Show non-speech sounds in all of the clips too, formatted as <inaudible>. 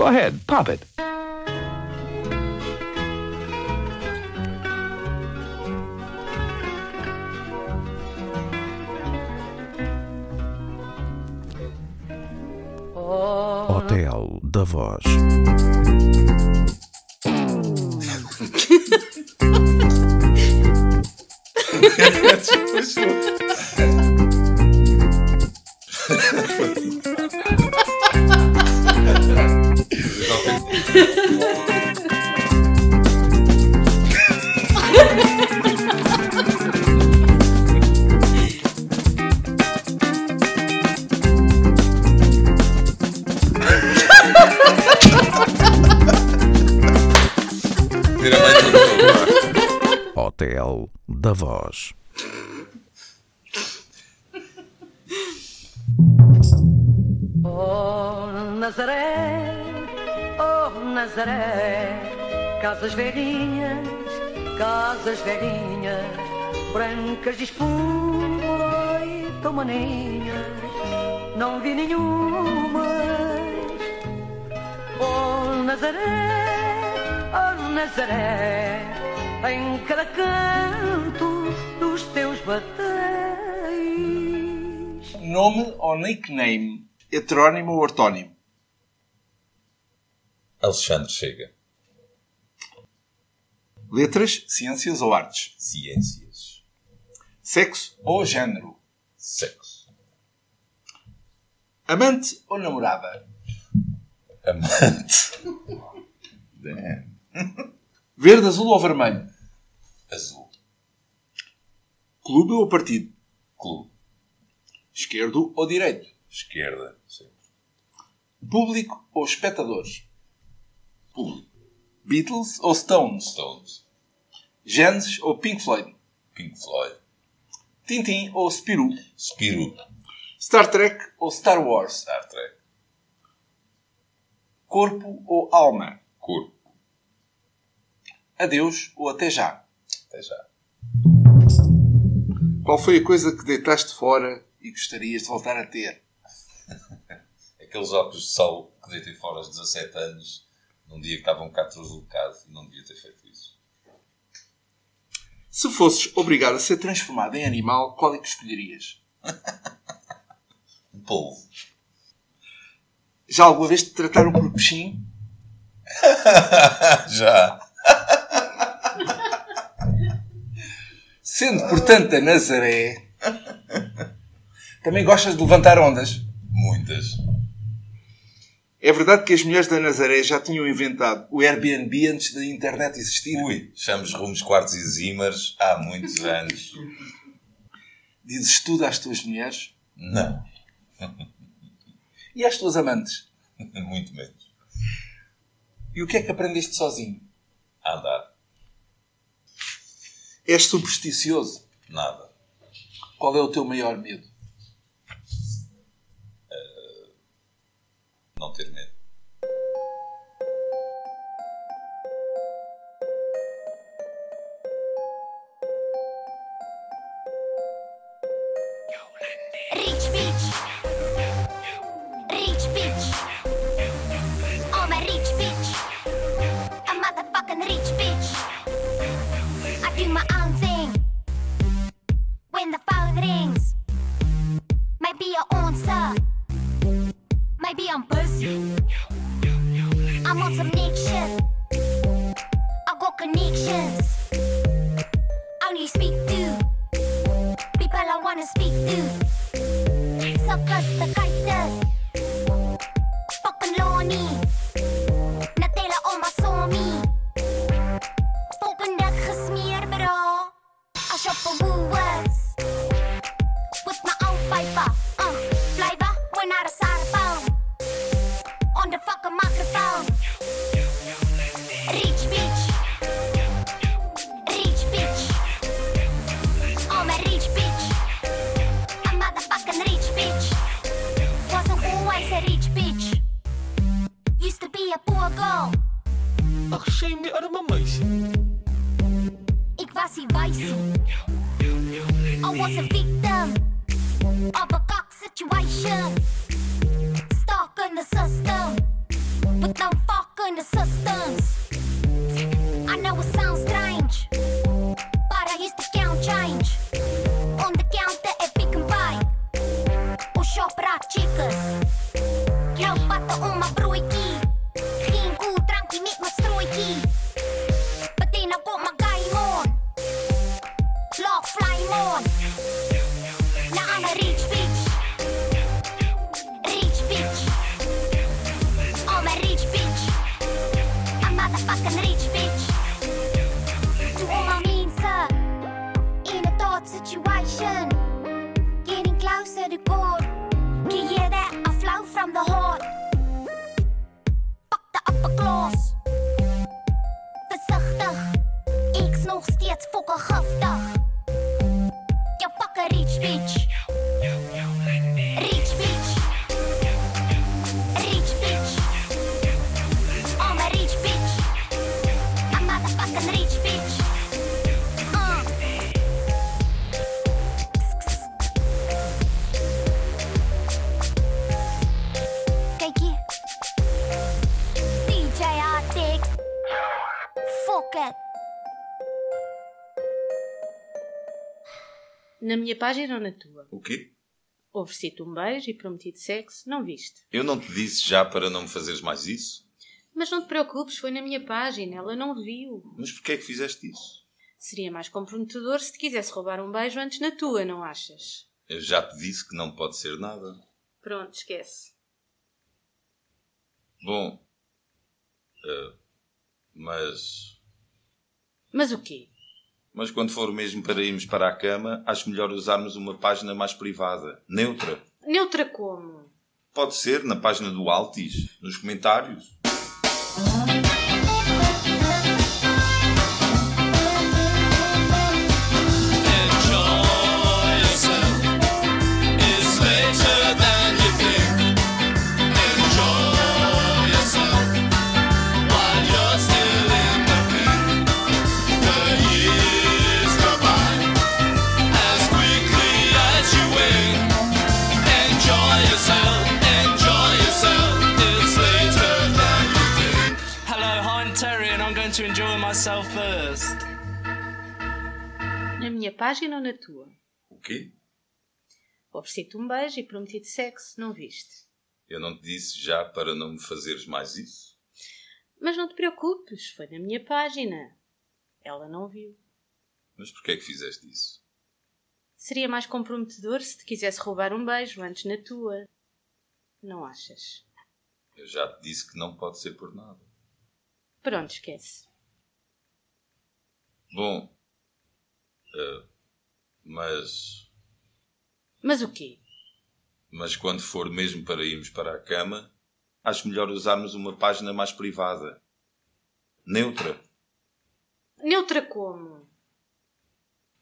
Go ahead, pop it. Hotel da Voz. <laughs> Hotel da Voz. Casas velhinhas, casas velhinhas, brancas de espuma e tão maninhas, não vi nenhuma. Oh Nazaré, oh Nazaré, em cada canto dos teus batéis. Nome ou nickname? Heterónimo ou ortónimo? Alexandre chega. Letras, ciências ou artes? Ciências. Sexo ou género? Sexo. Amante ou namorada? Amante. Damn. Verde, azul ou vermelho? Azul. Clube ou partido? Clube. Esquerdo ou direito? Esquerda. Sempre. Público ou espectadores? Público. Beatles ou Stones? Stones. Genesis ou Pink Floyd? Pink Floyd. Tintin ou Spirou? Spirou. Star Trek ou Star Wars? Star Trek. Corpo ou alma? Corpo. Adeus ou até já? Até já. Qual foi a coisa que deitaste fora e gostarias de voltar a ter? <laughs> Aqueles óculos de sol que deitei fora aos 17 anos, num dia que estava um bocado translocado e não devia ter feito isso. Se fosses obrigado a ser transformado em animal, qual é que escolherias? <laughs> Um polvo. Já alguma vez te trataram por peixinho? <laughs> já. Sendo, portanto, a Nazaré, também gostas de levantar ondas? Muitas. É verdade que as mulheres da Nazaré já tinham inventado o Airbnb antes da internet existir? Ui, chamamos rumos, quartos e zimers há muitos <laughs> anos. Dizes tudo às tuas mulheres? Não. <laughs> E às tuas amantes? <laughs> Muito menos. E o que é que aprendeste sozinho? A andar. És supersticioso? Nada. Qual é o teu maior medo? Não ter medo. Rich bitch. Rich bitch. I'm a rich bitch. A motherfucking rich bitch. I do my minha página ou na tua? O quê? Ofereci-te um beijo e prometi-te sexo, não viste. Eu não te disse já para não me fazeres mais isso? Mas não te preocupes, foi na minha página, ela não viu. Mas porquê é que fizeste isso? Seria mais comprometedor se te quisesse roubar um beijo antes na tua, não achas? Eu já te disse que não pode ser nada. Pronto, esquece. Bom. eh, mas. Mas o quê? Mas quando for mesmo para irmos para a cama, acho melhor usarmos uma página mais privada, neutra. Neutra como? Pode ser na página do Altis, nos comentários. Enjoy Na minha página ou na tua? O quê? Ofereci-te um beijo e prometi-te sexo, não viste. Eu não te disse já para não me fazeres mais isso? Mas não te preocupes, foi na minha página. Ela não viu. Mas porquê é que fizeste isso? Seria mais comprometedor se te quisesse roubar um beijo antes na tua. Não achas? Eu já te disse que não pode ser por nada. Pronto, esquece. Bom. Eh, mas. Mas o quê? Mas quando for mesmo para irmos para a cama, acho melhor usarmos uma página mais privada. Neutra. Neutra como?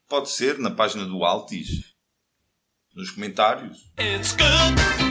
Pode ser na página do Altis. Nos comentários. It's good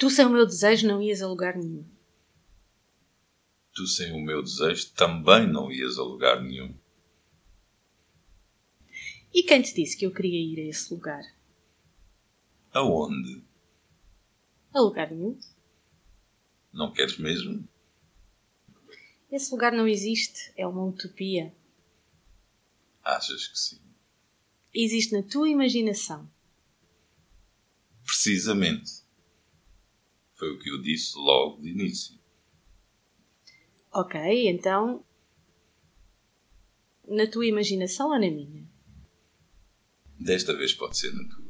Tu sem o meu desejo não ias a lugar nenhum. Tu, sem o meu desejo, também não ias a lugar nenhum. E quem te disse que eu queria ir a esse lugar? Aonde? A lugar nenhum. Não queres mesmo? Esse lugar não existe. É uma utopia. Achas que sim? Existe na tua imaginação. Precisamente. Foi o que eu disse logo de início. Ok, então. Na tua imaginação ou na minha? Desta vez pode ser na tua.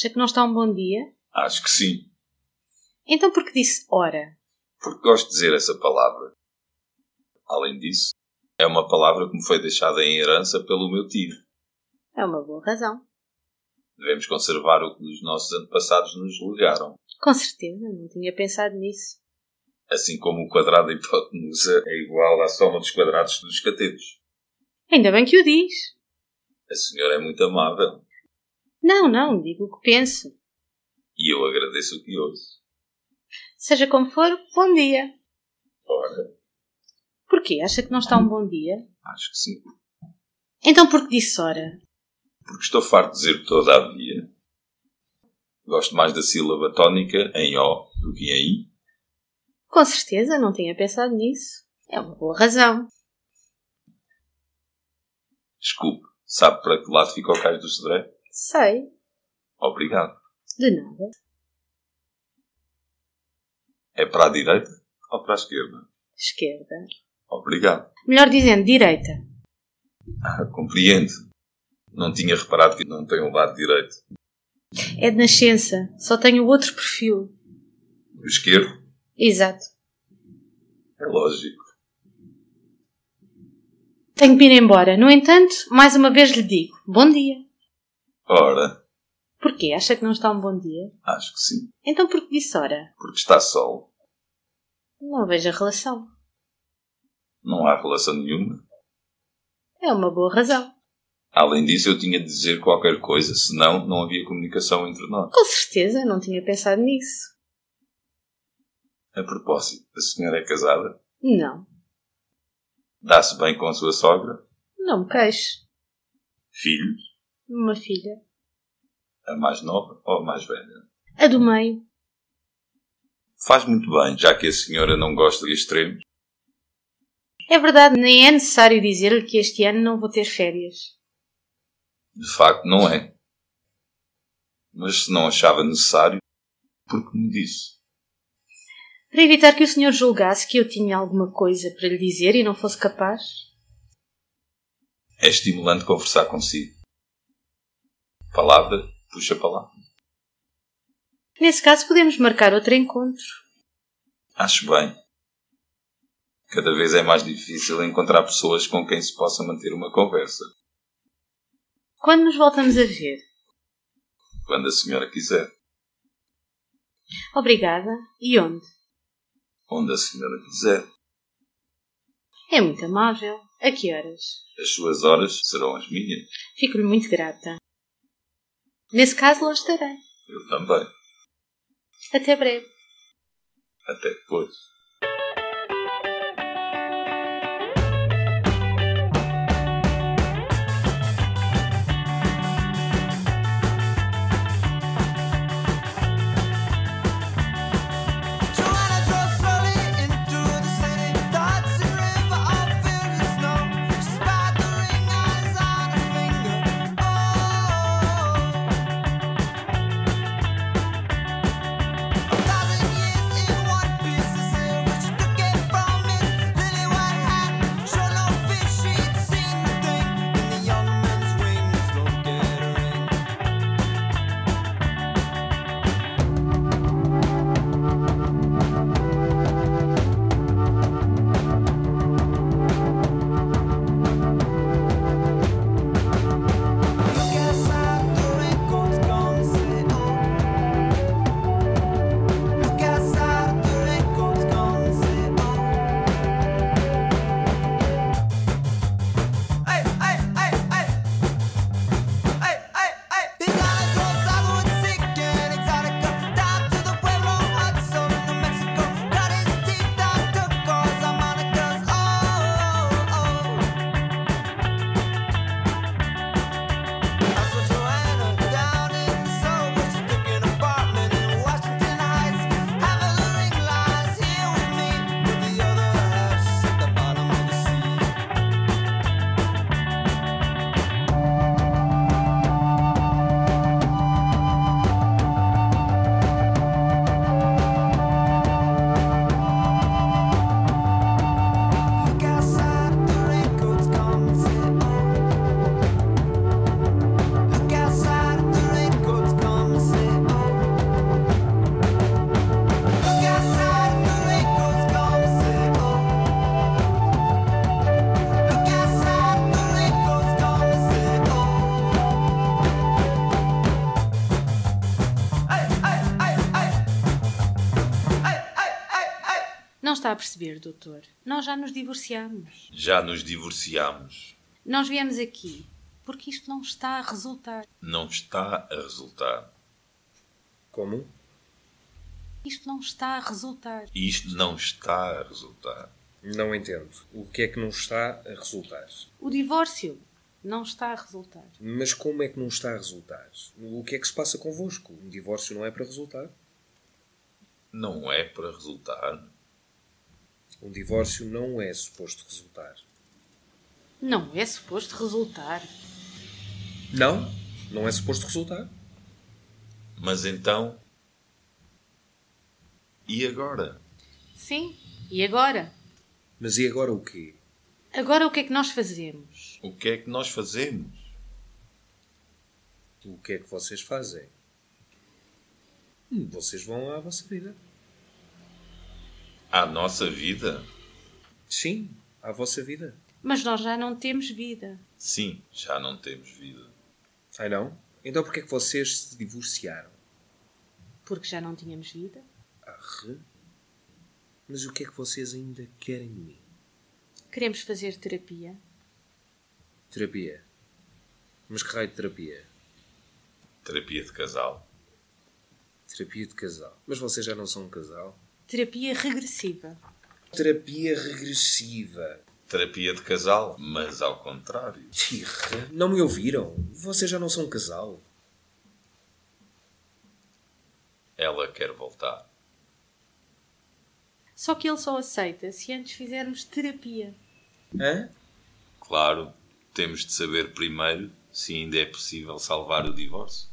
Acha que não está um bom dia? acho que sim, Então por que disse hora? porque gosto de dizer essa palavra. Além disso, é uma palavra que me foi deixada em herança pelo meu tio. É uma boa razão. Devemos conservar o que os nossos antepassados nos legaram. Com certeza, não tinha pensado nisso. Assim como o quadrado da hipotenusa é igual à soma dos quadrados dos catetos. Ainda bem que o diz. A senhora é muito amável Não, não, digo o que penso. e eu agradeço o que ouço. Seja como for, bom dia. Ora, Porquê? Acha que não está um bom dia? acho que sim. Então por que disse hora? Porque estou farto de dizer todavia. Gosto mais da sílaba tónica em O do que em I. Com certeza, não tinha pensado nisso. É uma boa razão. Desculpe, sabe para que lado fica o cais do Cedré? Sei. Obrigado. De nada. É para a direita ou para a esquerda? Esquerda. Obrigado. Melhor dizendo, direita. Ah, <laughs> compreendo. Não tinha reparado que não tem um lado direito. É de nascença. Só tenho o outro perfil. O esquerdo? Exato. É lógico. Tenho que ir embora. No entanto, mais uma vez lhe digo, bom dia. Ora, Porquê? Acha que não está um bom dia? acho que sim. Então por que disse hora? Porque está sol. Não vejo a relação. Não há relação nenhuma. É uma boa razão. Além disso, eu tinha de dizer qualquer coisa, senão não havia comunicação entre nós. Com certeza, não tinha pensado nisso. A propósito, a senhora é casada? Não. Dá-se bem com a sua sogra? Não me queixo. Filhos? Uma filha. A mais nova ou a mais velha? A do meio. Faz muito bem, já que a senhora não gosta de extremos. É verdade, nem é necessário dizer-lhe que este ano não vou ter férias. De facto, não é. Mas se não achava necessário, por que me disse? Para evitar que o senhor julgasse que eu tinha alguma coisa para lhe dizer e não fosse capaz. É estimulante conversar consigo. Palavra puxa palavra. Nesse caso, podemos marcar outro encontro. Acho bem. Cada vez é mais difícil encontrar pessoas com quem se possa manter uma conversa. Quando nos voltamos a ver? Quando a senhora quiser. Obrigada. E onde? Onde a senhora quiser. É muito amável. A que horas? As suas horas serão as minhas. Fico-lhe muito grata. Nesse caso, lá estarei. Eu também. Até breve. Até depois. Perceber, doutor. Nós já nos divorciamos. Já nos divorciámos. Nós viemos aqui porque isto não está a resultar. Não está a resultar. Como? Isto não está a resultar. Isto não está a resultar. Não entendo. O que é que não está a resultar? O divórcio não está a resultar. Mas como é que não está a resultar? O que é que se passa convosco? Um divórcio não é para resultar? Não é para resultar. Um divórcio não é suposto resultar. Não é suposto resultar. Não? Não é suposto resultar? Mas então. E agora? Sim. E agora? Mas e agora o quê? Agora o que é que nós fazemos? O que é que nós fazemos? O que é que vocês fazem? Vocês vão à vossa vida. À nossa vida? Sim, à vossa vida. Mas nós já não temos vida. Sim, já não temos vida. Ai não? Então porquê é que vocês se divorciaram? Porque já não tínhamos vida. Arre? Mas o que é que vocês ainda querem de mim? Queremos fazer terapia. Terapia. Mas que raio de terapia? Terapia de casal. Terapia de casal. Mas vocês já não são um casal? Terapia regressiva. Terapia regressiva. Terapia de casal, mas ao contrário. Tira, não me ouviram? Vocês já não são um casal. Ela quer voltar. Só que ele só aceita se antes fizermos terapia. Hã? Claro, temos de saber primeiro se ainda é possível salvar o divórcio.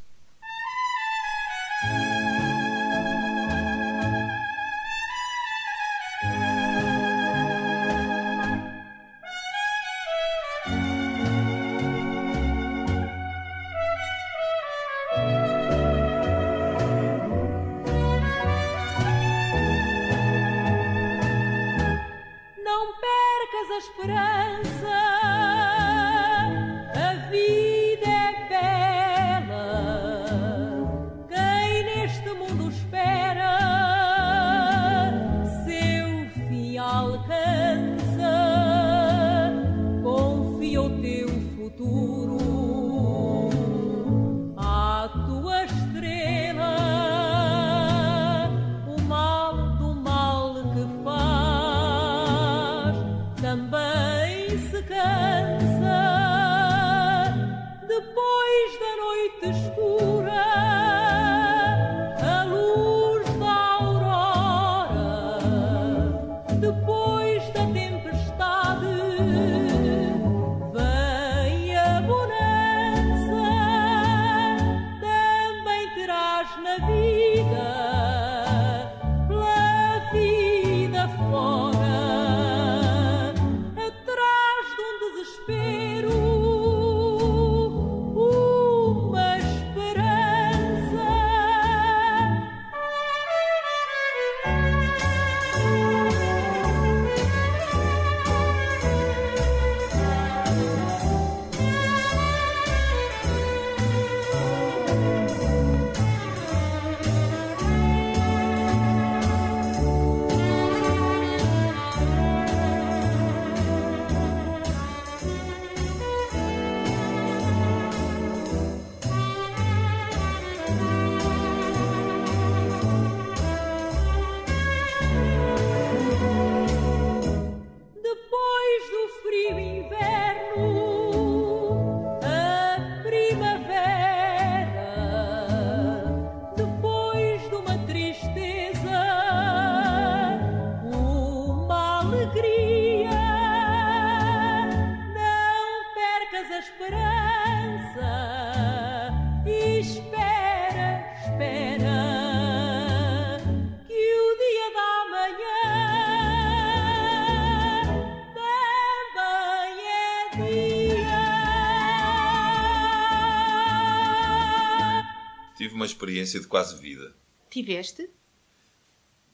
Experiência de quase vida. Tiveste?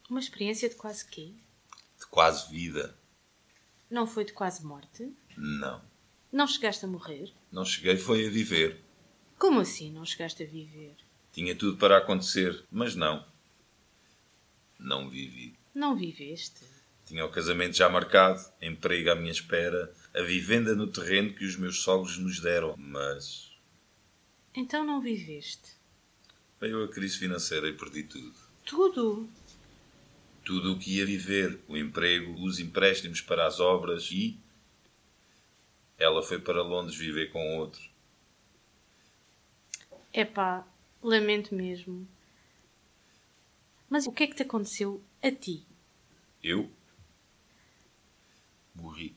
Uma experiência de quase quê? De quase vida. Não foi de quase morte? Não. Não chegaste a morrer? Não cheguei, foi a viver. Como assim não chegaste a viver? Tinha tudo para acontecer, mas não. Não vivi. Não viveste? Tinha o casamento já marcado, emprego à minha espera, a vivenda no terreno que os meus sogros nos deram. Mas Então não viveste. Veio a crise financeira e perdi tudo. Tudo. Tudo o que ia viver, o emprego, os empréstimos para as obras e. Ela foi para Londres viver com outro. Epá, lamento mesmo. Mas o que é que te aconteceu a ti? Eu morri.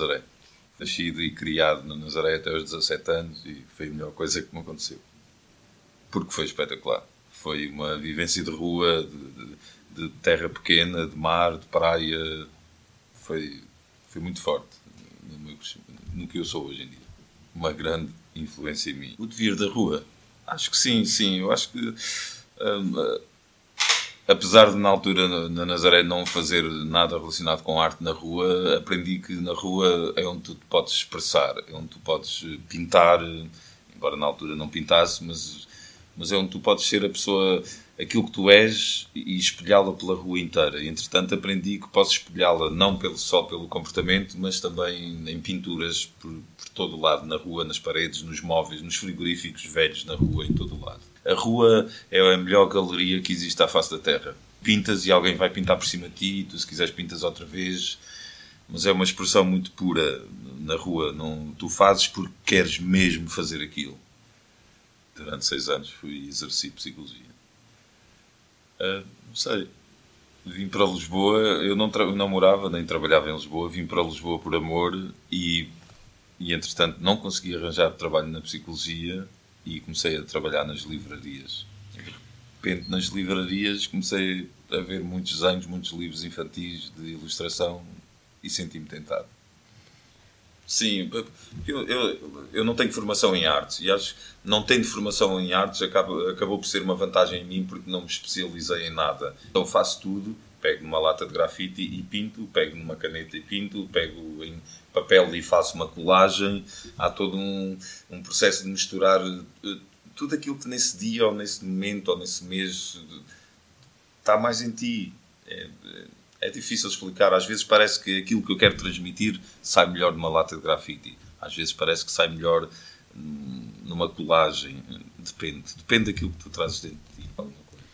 Nazaré. Nascido e criado na Nazaré até aos 17 anos e foi a melhor coisa que me aconteceu. Porque foi espetacular. Foi uma vivência de rua, de, de- de terra pequena, de mar, de praia. Foi, foi muito forte no, meu no que eu sou hoje em dia. Uma grande influência em mim. O devir da rua? Acho que sim, sim. Eu acho que. hum, apesar de na altura na- na Nazaré não fazer nada relacionado com arte na rua, aprendi que na rua é onde tu te podes expressar, é onde tu podes pintar, embora na altura não pintasse, mas, mas é onde tu podes ser a pessoa, aquilo que tu és e espelhá-la pela rua inteira. Entretanto, aprendi que posso espelhá-la não pelo, só pelo comportamento, mas também em pinturas por, por todo o lado, na rua, nas paredes, nos móveis, nos frigoríficos velhos na rua, em todo o lado. A rua é a melhor galeria que existe à face da Terra. Pintas e alguém vai pintar por cima de ti, tu se quiseres pintas outra vez, mas é uma expressão muito pura na rua. Não, tu fazes porque queres mesmo fazer aquilo. Durante seis anos fui exercer psicologia. Ah, não sei. Vim para Lisboa, eu não, não morava nem trabalhava em Lisboa, vim para Lisboa por amor e, e entretanto não consegui arranjar trabalho na psicologia e comecei a trabalhar nas livrarias. De repente, nas livrarias, comecei a ver muitos desenhos, muitos livros infantis de ilustração e senti-me tentado. Sim, eu, eu, eu não tenho formação em artes e acho que não tendo formação em artes acaba, acabou por ser uma vantagem em mim porque não me especializei em nada. Então faço tudo Pego numa lata de grafite e pinto, pego numa caneta e pinto, pego em papel e faço uma colagem. Há todo um, um processo de misturar eh, tudo aquilo que nesse dia, ou nesse momento, ou nesse mês está mais em ti. É, é difícil explicar. Às vezes parece que aquilo que eu quero transmitir sai melhor numa lata de grafite. Às vezes parece que sai melhor hum, numa colagem. Depende. Depende daquilo que tu trazes dentro de ti. alguma coisa.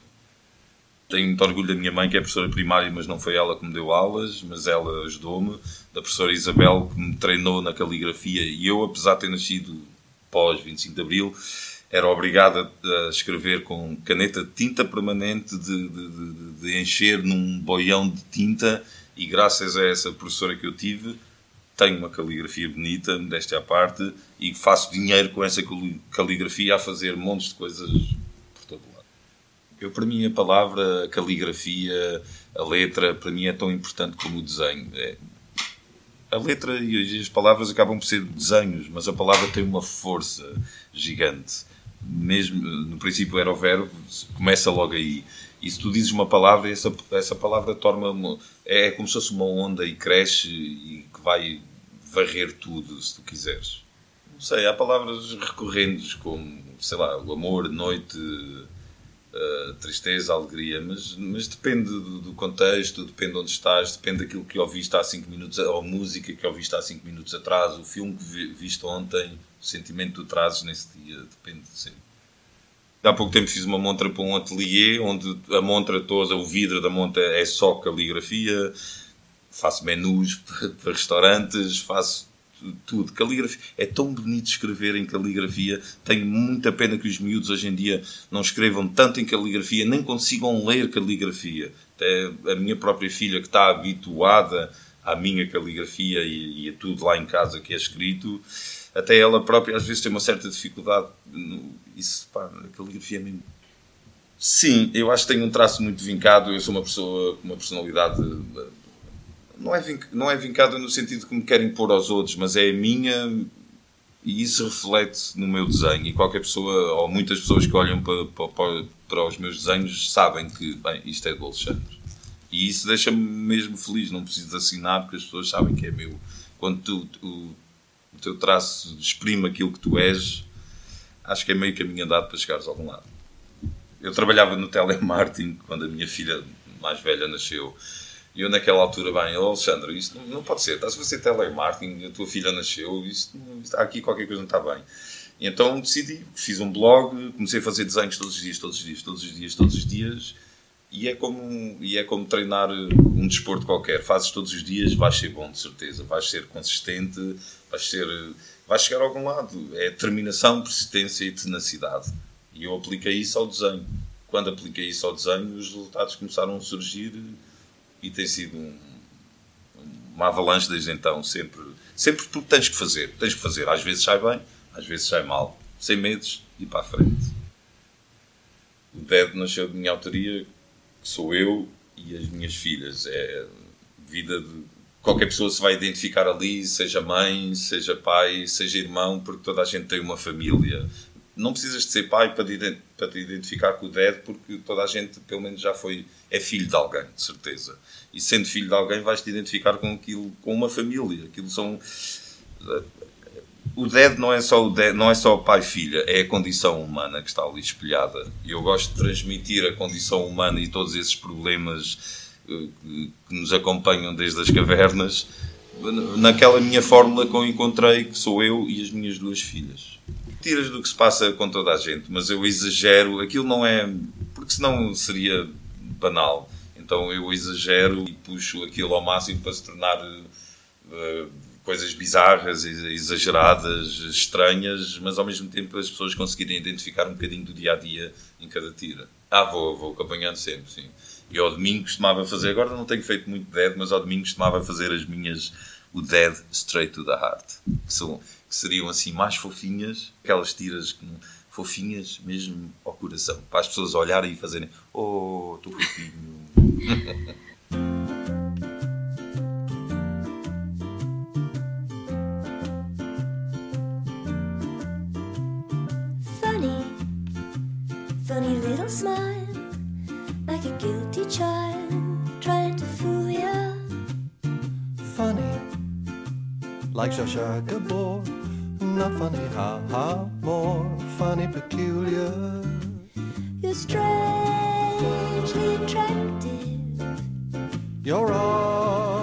Tenho muito orgulho da minha mãe, que é professora primária, mas não foi ela que me deu aulas, mas ela ajudou-me. Da professora Isabel, que me treinou na caligrafia. E eu, apesar de ter nascido pós 25 de Abril, era obrigado a escrever com caneta de tinta permanente, de, de- de- de encher num boião de tinta, e graças a essa professora que eu tive, tenho uma caligrafia bonita, modéstia à parte, e faço dinheiro com essa cali- caligrafia a fazer montes de coisas. Eu, para mim, a palavra, a caligrafia, a letra, para mim é tão importante como o desenho. É- a letra e as palavras acabam por ser desenhos, mas a palavra tem uma força gigante. Mesmo no princípio era o verbo, começa logo aí. E se tu dizes uma palavra, essa, essa palavra torna uma, é como se fosse uma onda e cresce e que vai varrer tudo, se tu quiseres. Não sei, há palavras recorrentes como, sei lá, o amor, noite, a tristeza, alegria, mas, mas depende do, do contexto, depende de onde estás, depende daquilo que ouviste há 5 minutos, ou a música que ouviste há 5 minutos atrás, o filme que vi- viste ontem, o sentimento que tu trazes nesse dia, depende sempre. Há pouco tempo fiz uma montra para um ateliê onde a montra toda, o vidro da montra é só caligrafia, faço menus <laughs> para restaurantes, faço tudo. Caligrafia. É tão bonito escrever em caligrafia. Tenho muita pena que os miúdos hoje em dia não escrevam tanto em caligrafia, nem consigam ler caligrafia. Até a minha própria filha, que está habituada à minha caligrafia e, e a tudo lá em casa que é escrito, até ela própria às vezes tem uma certa dificuldade. Isso, pá, a caligrafia é mesmo Sim, eu acho que tenho um traço muito vincado. Eu sou uma pessoa com uma personalidade. Não é, não é vincada no sentido que me querem pôr aos outros, mas é a minha e isso reflete no meu desenho. E qualquer pessoa, ou muitas pessoas que olham para, para, para- os meus desenhos, sabem que, bem, isto é do Alexandre. E isso deixa-me mesmo feliz. Não preciso de assinar porque as pessoas sabem que é meu. Quando tu, o, o teu traço exprime aquilo que tu és, acho que é meio caminho andado para chegares a algum lado. Eu trabalhava no telemarketing quando a minha filha mais velha nasceu. E eu naquela altura, bem, oh, Alexandre, isto não, não pode ser, estás a fazer telemarketing, a tua filha nasceu, isto, está aqui qualquer coisa não está bem. E então decidi, fiz um blog, comecei a fazer desenhos todos os dias, todos os dias, todos os dias, todos os dias, e é como, e é como treinar um desporto qualquer. Fazes todos os dias, vais ser bom, de certeza. Vais ser consistente, vais, ser, vais chegar a algum lado. É determinação, persistência e tenacidade. E eu apliquei isso ao desenho. Quando apliquei isso ao desenho, os resultados começaram a surgir e tem sido um- uma avalanche desde então. Sempre, sempre porque tens que fazer. Tens que fazer. Às vezes sai bem, às vezes sai mal. Sem medos e para a frente. O Dead nasceu de minha autoria, que sou eu e as minhas filhas. É vida de. Qualquer pessoa se vai identificar ali, seja mãe, seja pai, seja irmão, porque toda a gente tem uma família. Não precisas de ser pai para para te identificar com o Dead, porque toda a gente, pelo menos, já foi. é filho de alguém, de certeza. E sendo filho de alguém, vais-te identificar com aquilo, com uma família. Aquilo são o Dead não é só o dead, não é só pai filha, é a condição humana que está ali espelhada. E eu gosto de transmitir a condição humana e todos esses problemas eh, que nos acompanham desde as cavernas naquela minha fórmula que eu encontrei, que sou eu e as minhas duas filhas. Tiras do que se passa com toda a gente, mas eu exagero, aquilo não é. porque senão seria banal. Então eu exagero e puxo aquilo ao máximo para se tornar eh, coisas bizarras, ex- exageradas, estranhas, mas ao mesmo tempo as pessoas conseguirem identificar um bocadinho do dia a dia em cada tira. Ah, vou, vou acompanhando sempre, sim. E ao domingo costumava fazer, agora não tenho feito muito dead, mas ao domingo costumava fazer as minhas, o dead straight to the heart, que, são, que seriam assim mais fofinhas, aquelas tiras fofinhas mesmo ao coração, para as pessoas olharem e fazerem, oh, estou fofinho. <laughs> like Shasha Gabor. Not funny, ha ha, more funny, peculiar. You're strangely attractive. You're oddly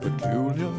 Peculiar.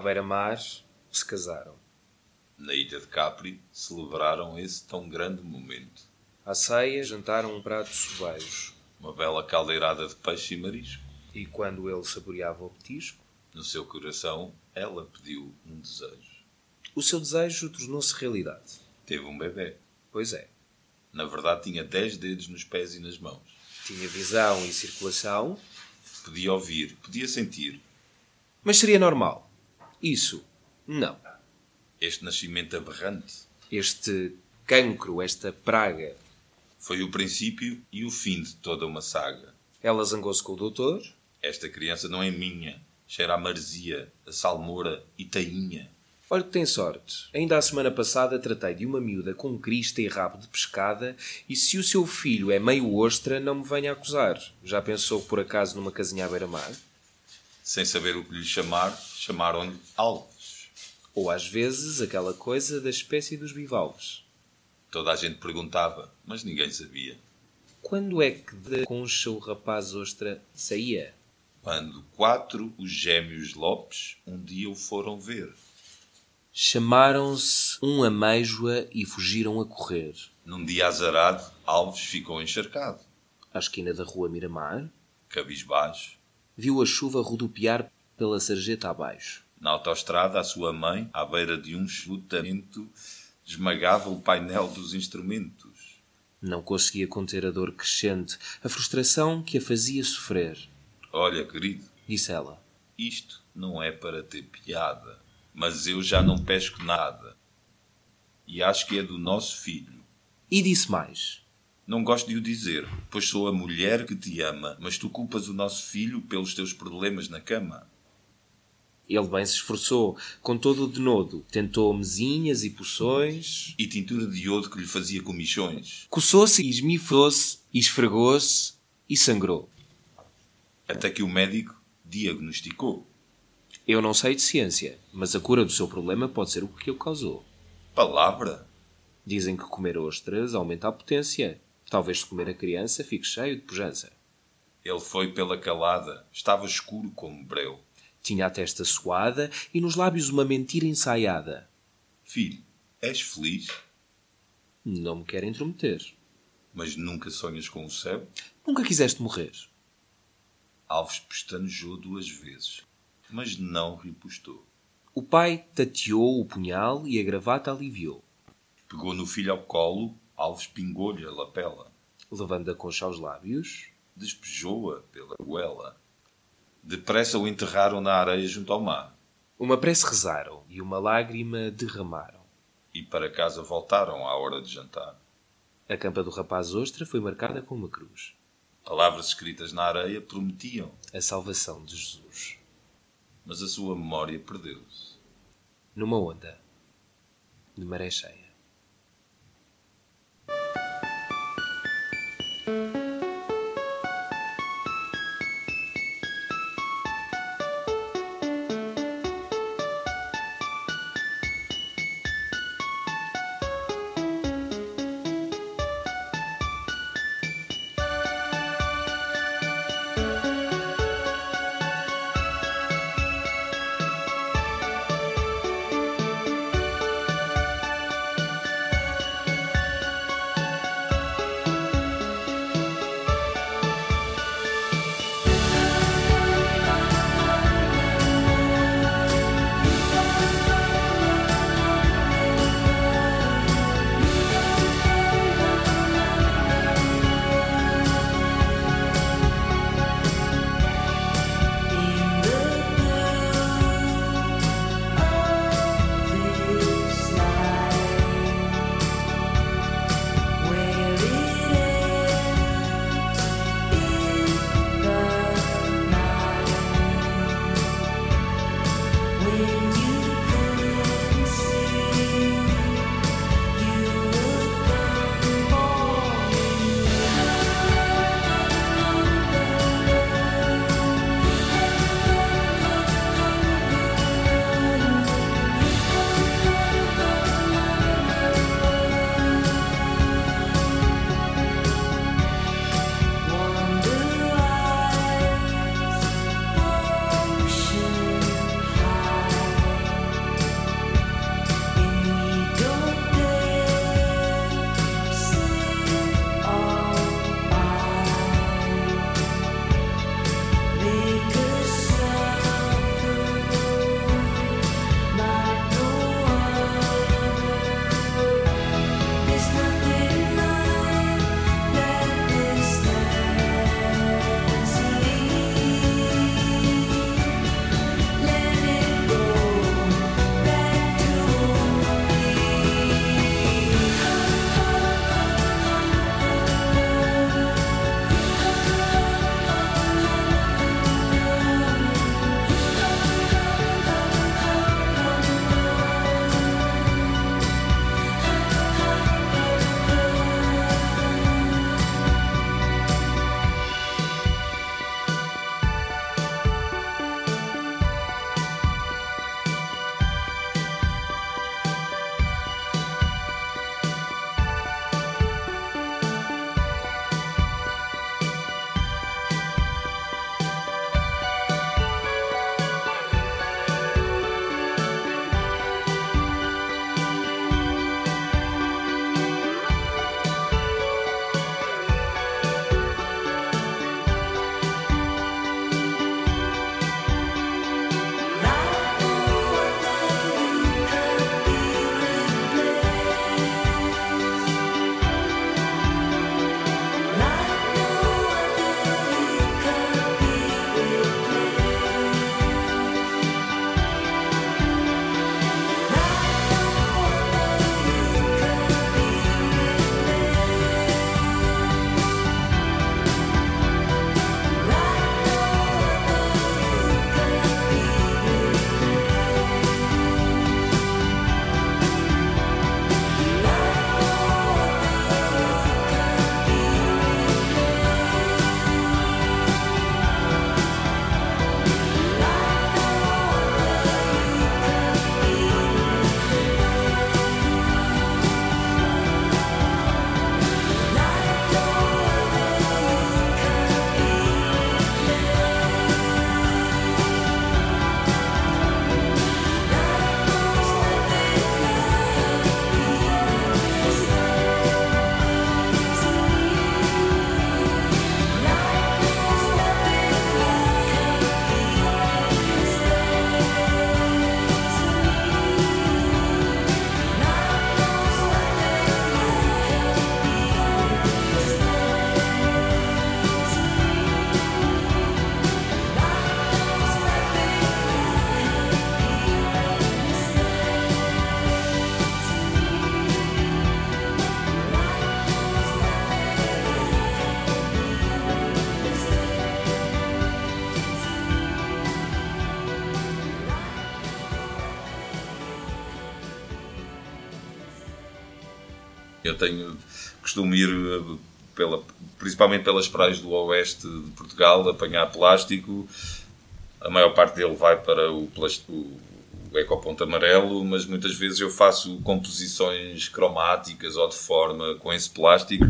À beira-mar se casaram. Na ilha de Capri celebraram esse tão grande momento. À ceia jantaram um prato de sobejo. Uma bela caldeirada de peixe e marisco. E quando ele saboreava o petisco, No seu coração, ela pediu um desejo. o seu desejo tornou-se realidade. Teve um bebê. Pois é, Na verdade, tinha dez dedos nos pés e nas mãos. tinha visão e circulação, Podia ouvir, podia sentir. mas seria normal. Isso, não. Este nascimento aberrante Este cancro, esta praga. foi o princípio e o fim de toda uma saga. Ela zangou-se com o doutor, Esta criança não é minha. Cheira a maresia, a salmoura e tainha. Olha que tem sorte. Ainda a semana passada tratei de uma miúda com crista e rabo de pescada e se o seu filho é meio ostra, não me venha acusar. Já pensou por acaso numa casinha à beira-mar? Sem saber o que lhe chamar, chamaram-lhe Alves. Ou às vezes aquela coisa da espécie dos bivalves. Toda a gente perguntava, mas ninguém sabia. Quando é que da concha o rapaz ostra saía? Quando quatro, os gêmeos Lopes, um dia o foram ver. Chamaram-se um ameijoa e fugiram a correr. Num dia azarado, Alves ficou encharcado. À esquina da rua Miramar, Cabisbaixo, viu a chuva rodopiar pela sarjeta abaixo. na autoestrada, a sua mãe, à beira de um chutamento, esmagava o painel dos instrumentos. Não conseguia conter a dor crescente, a frustração que a fazia sofrer. Olha, querido, Disse ela. isto não é para ter piada, mas eu já não pesco nada. E acho que é do nosso filho. E disse mais. Não gosto de o dizer, pois sou a mulher que te ama, mas tu culpas o nosso filho pelos teus problemas na cama. Ele bem se esforçou, com todo o denodo. Tentou mesinhas e poções. E tintura de iodo que lhe fazia comichões. Coçou-se e esmifou-se, e esfregou-se e sangrou. Até que o médico diagnosticou. Eu não sei de ciência, mas a cura do seu problema pode ser o que o causou. Palavra? Dizem que comer ostras aumenta a potência. Talvez se comer a criança fique cheio de pujança. Ele foi pela calada, estava escuro como breu. Tinha a testa suada e nos lábios uma mentira ensaiada. Filho, és feliz? Não me quero intrometer. Mas nunca sonhas com o céu? Nunca quiseste morrer. Alves pestanejou duas vezes, mas não ripostou. O pai tateou o punhal e a gravata aliviou, Pegou no filho ao colo, Alves pingou-lhe a lapela. levando a concha aos lábios. Despejou-a pela goela. Depressa o enterraram na areia junto ao mar. Uma prece rezaram e uma lágrima derramaram. E para casa voltaram à hora de jantar. A campa do rapaz ostra foi marcada com uma cruz. Palavras escritas na areia prometiam, A salvação de Jesus. mas a sua memória perdeu-se. Numa onda de maré cheia. Eu costumo ir eh, pela, principalmente pelas praias do oeste de Portugal, apanhar plástico. A maior parte dele vai para o, o ecoponto amarelo, mas muitas vezes eu faço composições cromáticas ou de forma com esse plástico,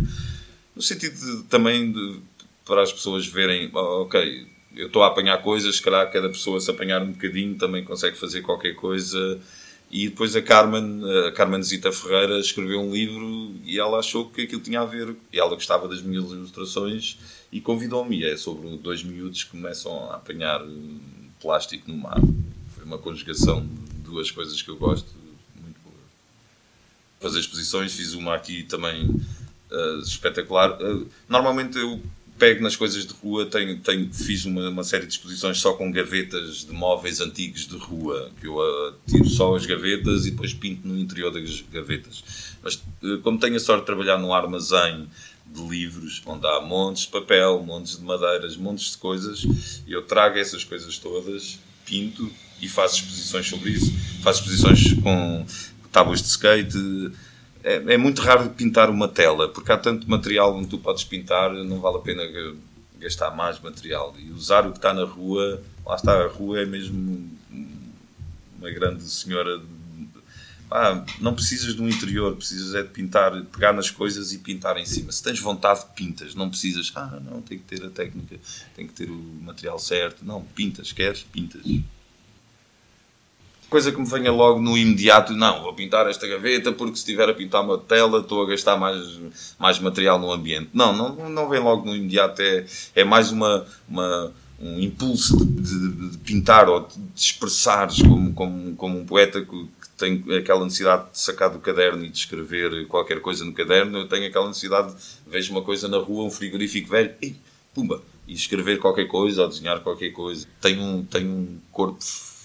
no sentido de, também de, para as pessoas verem, "Oh, ok, eu estou a apanhar coisas, se calhar cada pessoa se apanhar um bocadinho também consegue fazer qualquer coisa. E depois a Carmen, a Carmen Zita Ferreira, escreveu um livro e ela achou que aquilo tinha a ver, e ela gostava das minhas ilustrações e convidou-me. É sobre dois miúdos que começam a apanhar hum, plástico no mar. Foi uma conjugação de duas coisas que eu gosto muito boa. Fazer exposições, fiz uma aqui também eh, espetacular. Eh, normalmente eu pego nas coisas de rua, tenho, tenho, fiz uma, uma série de exposições só com gavetas de móveis antigos de rua, que eu eh, tiro só as gavetas e depois pinto no interior das gavetas. Mas eh, como tenho a sorte de trabalhar num armazém de livros, onde há montes de papel, montes de madeiras, montes de coisas, eu trago essas coisas todas, pinto e faço exposições sobre isso. Faço exposições com tábuas de skate, é, é muito raro pintar uma tela, porque há tanto material onde tu podes pintar, não vale a pena ga- gastar mais material. E usar o que está na rua, lá está, a rua é mesmo uma grande senhora. de- Ah, não precisas de um interior, precisas é de pintar, pegar nas coisas e pintar em cima. Se tens vontade, pintas. Não precisas, ah, não, tem que ter a técnica, tem que ter o material certo. Não, pintas, queres, pintas coisa que me venha logo no imediato, não, vou pintar esta gaveta porque se estiver a pintar uma tela estou a gastar mais, mais material no ambiente. Não, não, não vem logo no imediato, é, é mais uma, uma, um impulso de, de- de pintar ou de expressares como, como, como um poeta que, tem aquela necessidade de sacar do caderno e de escrever qualquer coisa no caderno, eu tenho aquela necessidade, vejo uma coisa na rua, um frigorífico velho, ei, pumba, e escrever qualquer coisa ou desenhar qualquer coisa. Tenho um, tenho um corpo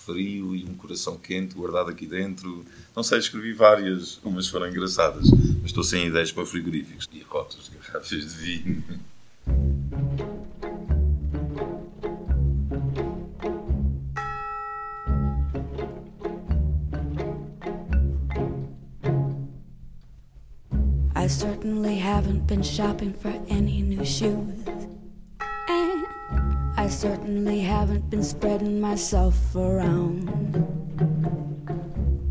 frio e um coração quente guardado aqui dentro. Não sei, escrevi várias, umas foram engraçadas, mas estou sem ideias para frigoríficos e rotas de garrafas de vinho. I certainly haven't been shopping for any new shoes. I certainly haven't been spreading myself around.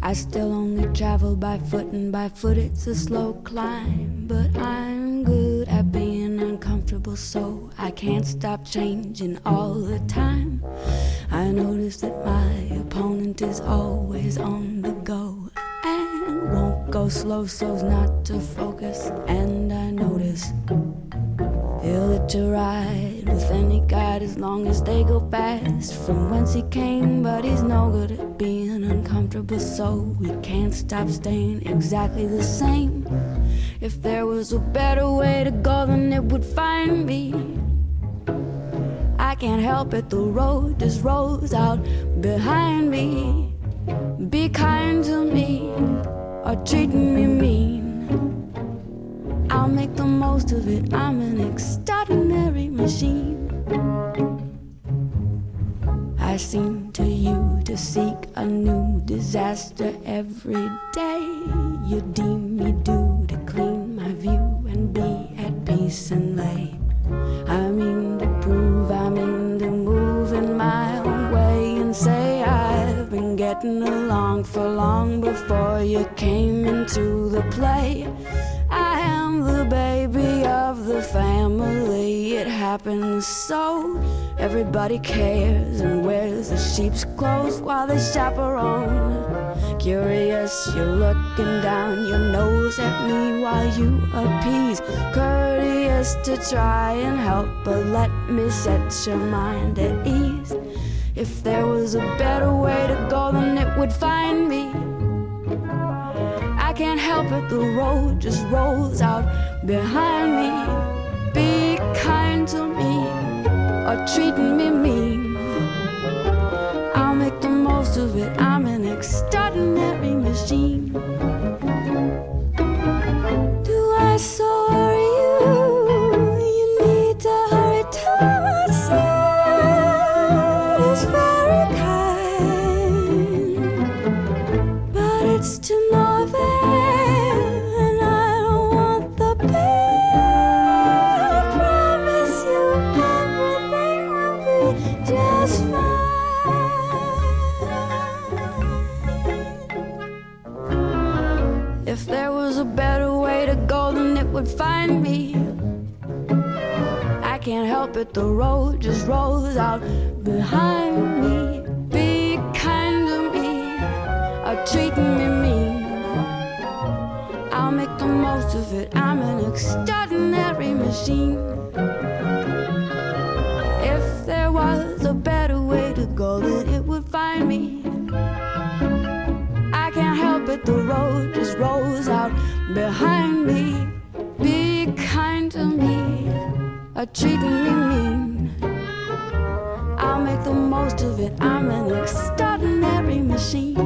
I still only travel by foot, and by foot it's a slow climb. But I'm good at being uncomfortable, so I can't stop changing all the time. I notice that my opponent is always on the go and won't go slow so's not to focus. And I notice he'll let you ride with any guide as long as they go fast from whence he came. But he's no good at being uncomfortable, so we can't stop staying exactly the same. If there was a better way to go, then it would find me. I can't help it, the road just rolls out behind me. Be kind to me or treat me mean. I'll make the most of it. I'm an extraordinary machine. I seem to you to seek a new disaster every day. You deem me due to clean my view and be at peace and lay. I mean to prove, I mean to move in my own way and say I've been getting along for long before you came into the play. I am the baby the family. It happens so. Everybody cares and wears the sheep's clothes while they chaperone. Curious, you're looking down your nose at me while you appease. Courteous to try and help, but let me set your mind at ease. If there was a better way to go, then it would find me. Can't help it, the road just rolls out behind me. Be kind to me or treating me mean. I'll make the most of it. I'm an extraordinary machine. Do I so Can't it, the road just rolls out behind me. Be kind to me, or treating me mean. I'll make the most of it. I'm an extraordinary machine. If there was a better way to go, then it would find me. I can't help it, the road just rolls out behind me. Treating me mean. I'll make the most of it. I'm an extraordinary machine.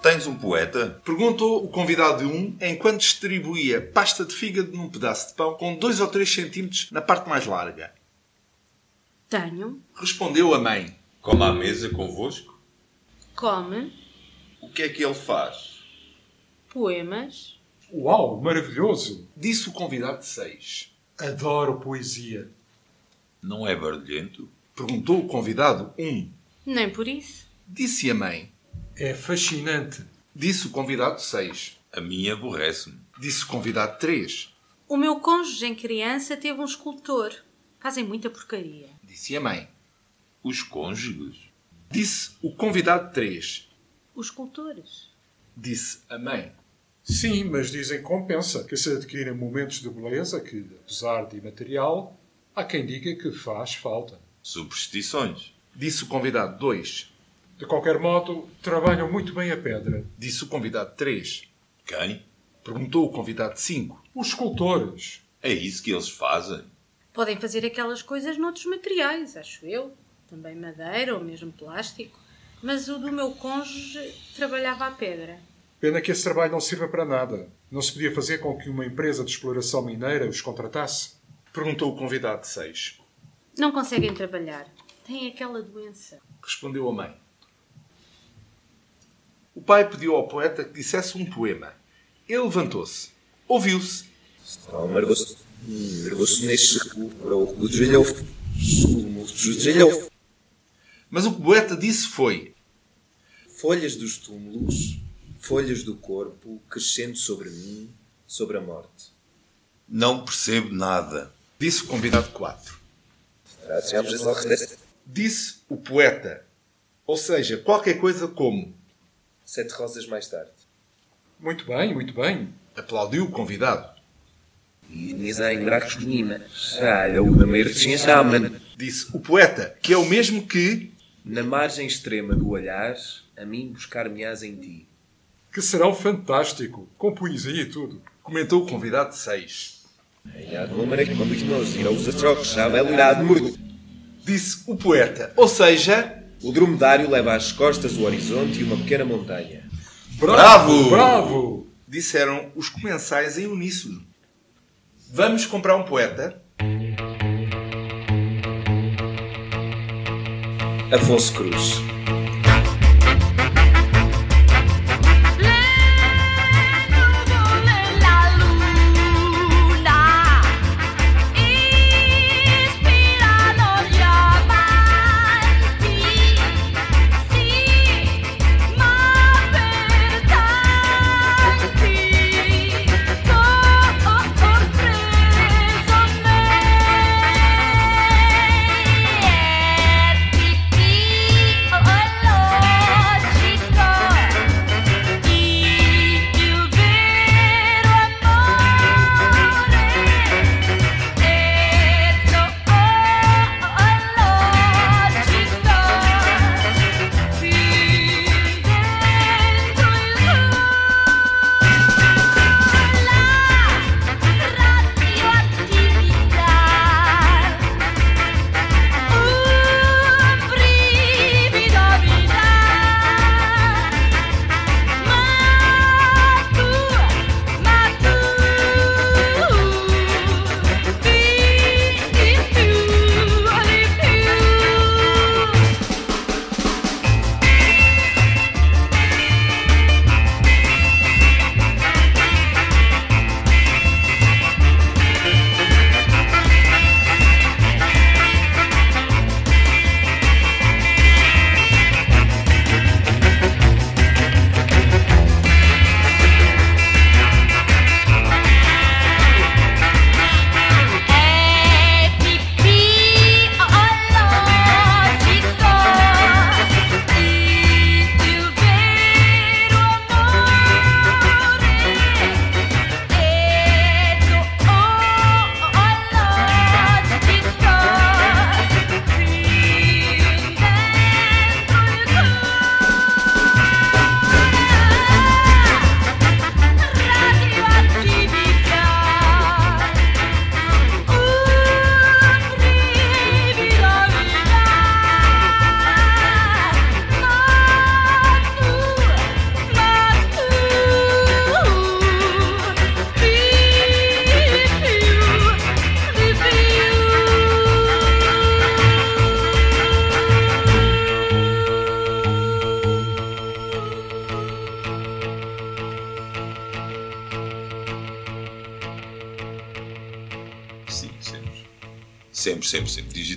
Tens um poeta? Perguntou o convidado de um enquanto distribuía pasta de fígado num pedaço de pão com 2 ou 3 centímetros na parte mais larga. Tenho. Respondeu a mãe. Come à mesa convosco? Come. O que é que ele faz? Poemas. Uau, maravilhoso! Disse o convidado de 6. Adoro poesia. Não é barulhento? Perguntou o convidado 1. Um. Nem por isso. Disse a mãe. É fascinante. Disse o convidado 6. A minha aborrece-me. Disse o convidado 3. O meu cônjuge em criança teve um escultor. Fazem muita porcaria. Disse a mãe. Os cônjuges? Disse o convidado 3. Os escultores. Disse a mãe. Sim, mas dizem que compensa que se adquirem momentos de beleza que, apesar de imaterial, há quem diga que faz falta. Superstições. Disse o convidado 2. De qualquer modo, trabalham muito bem a pedra. Disse o convidado 3. Quem? Perguntou o convidado 5. Os escultores. É isso que eles fazem? Podem fazer aquelas coisas noutros materiais, acho eu. Também madeira ou mesmo plástico. Mas o do meu cônjuge trabalhava a pedra. Pena que esse trabalho não sirva para nada. Não se podia fazer com que uma empresa de exploração mineira os contratasse? Perguntou o convidado 6. Não conseguem trabalhar. Têm aquela doença. Respondeu a mãe. O pai pediu ao poeta que dissesse um poema. Ele levantou-se. Ouviu-se. Mergulho-se mergulho neste para o trilhão. Mas o que o poeta disse foi: Folhas dos túmulos, folhas do corpo, crescendo sobre mim, sobre a morte. Não percebo nada. Disse o convidado 4. Disse o poeta. Ou seja, qualquer coisa como. Sete rosas mais tarde. Muito bem, muito bem. Aplaudiu o convidado. Disse o poeta, que é o mesmo que. Na margem extrema do olhar, a mim buscar-me-ás em ti. Que serão fantástico, com poesia e tudo. Comentou o convidado 6. Disse o poeta, ou seja. O dromedário leva às costas o horizonte e uma pequena montanha. Bravo! Bravo! Disseram os comensais em uníssono. Vamos comprar um poeta? Afonso Cruz.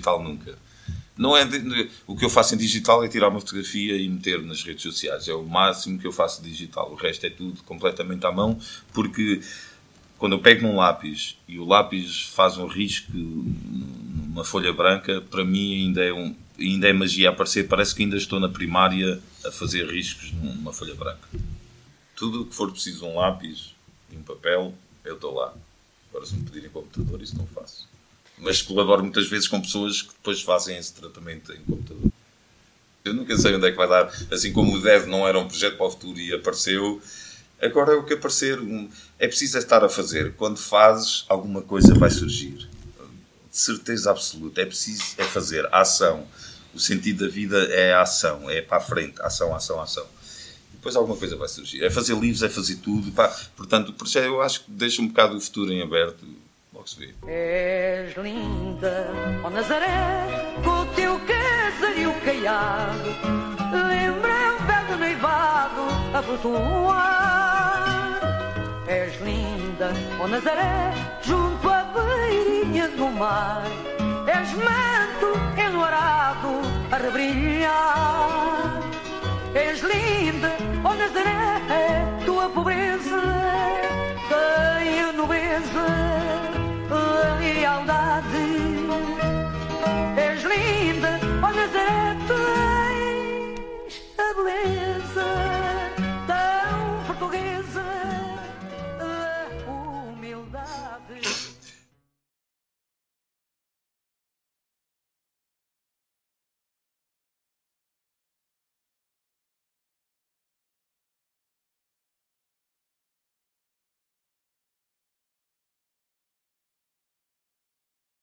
Digital nunca. Não é de- o que eu faço em digital é tirar uma fotografia e meter nas redes sociais. É o máximo que eu faço digital. O resto é tudo completamente à mão, porque quando eu pego num lápis e o lápis faz um risco numa folha branca, para mim ainda é, um, ainda é magia aparecer. Parece que ainda estou na primária a fazer riscos numa folha branca. Tudo o que for preciso um lápis e um papel, eu estou lá. Agora, se me pedirem computador, isso não faço. Mas colaboro muitas vezes com pessoas que depois fazem esse tratamento em computador. Eu nunca sei onde é que vai dar. Assim como o Dev não era um projeto para o futuro e apareceu, agora é o que aparecer. É preciso é estar a fazer. Quando fazes, alguma coisa vai surgir. De certeza absoluta. É preciso é fazer. A ação. O sentido da vida é a ação. É para a frente. Ação, ação, ação. Depois alguma coisa vai surgir. É fazer livros, é fazer tudo. Pá. Portanto, por isso é, eu acho que deixa um bocado o futuro em aberto. És linda, ó Nazaré, com o teu casario caiado. Lembra um velho noivado a flutuar. És linda, ó Nazaré, junto à beirinha do mar. És manto enluarado a rebrilhar. És linda, ó Nazaré, tua pobreza saudade. És linda, olha, é, tu és a beleza.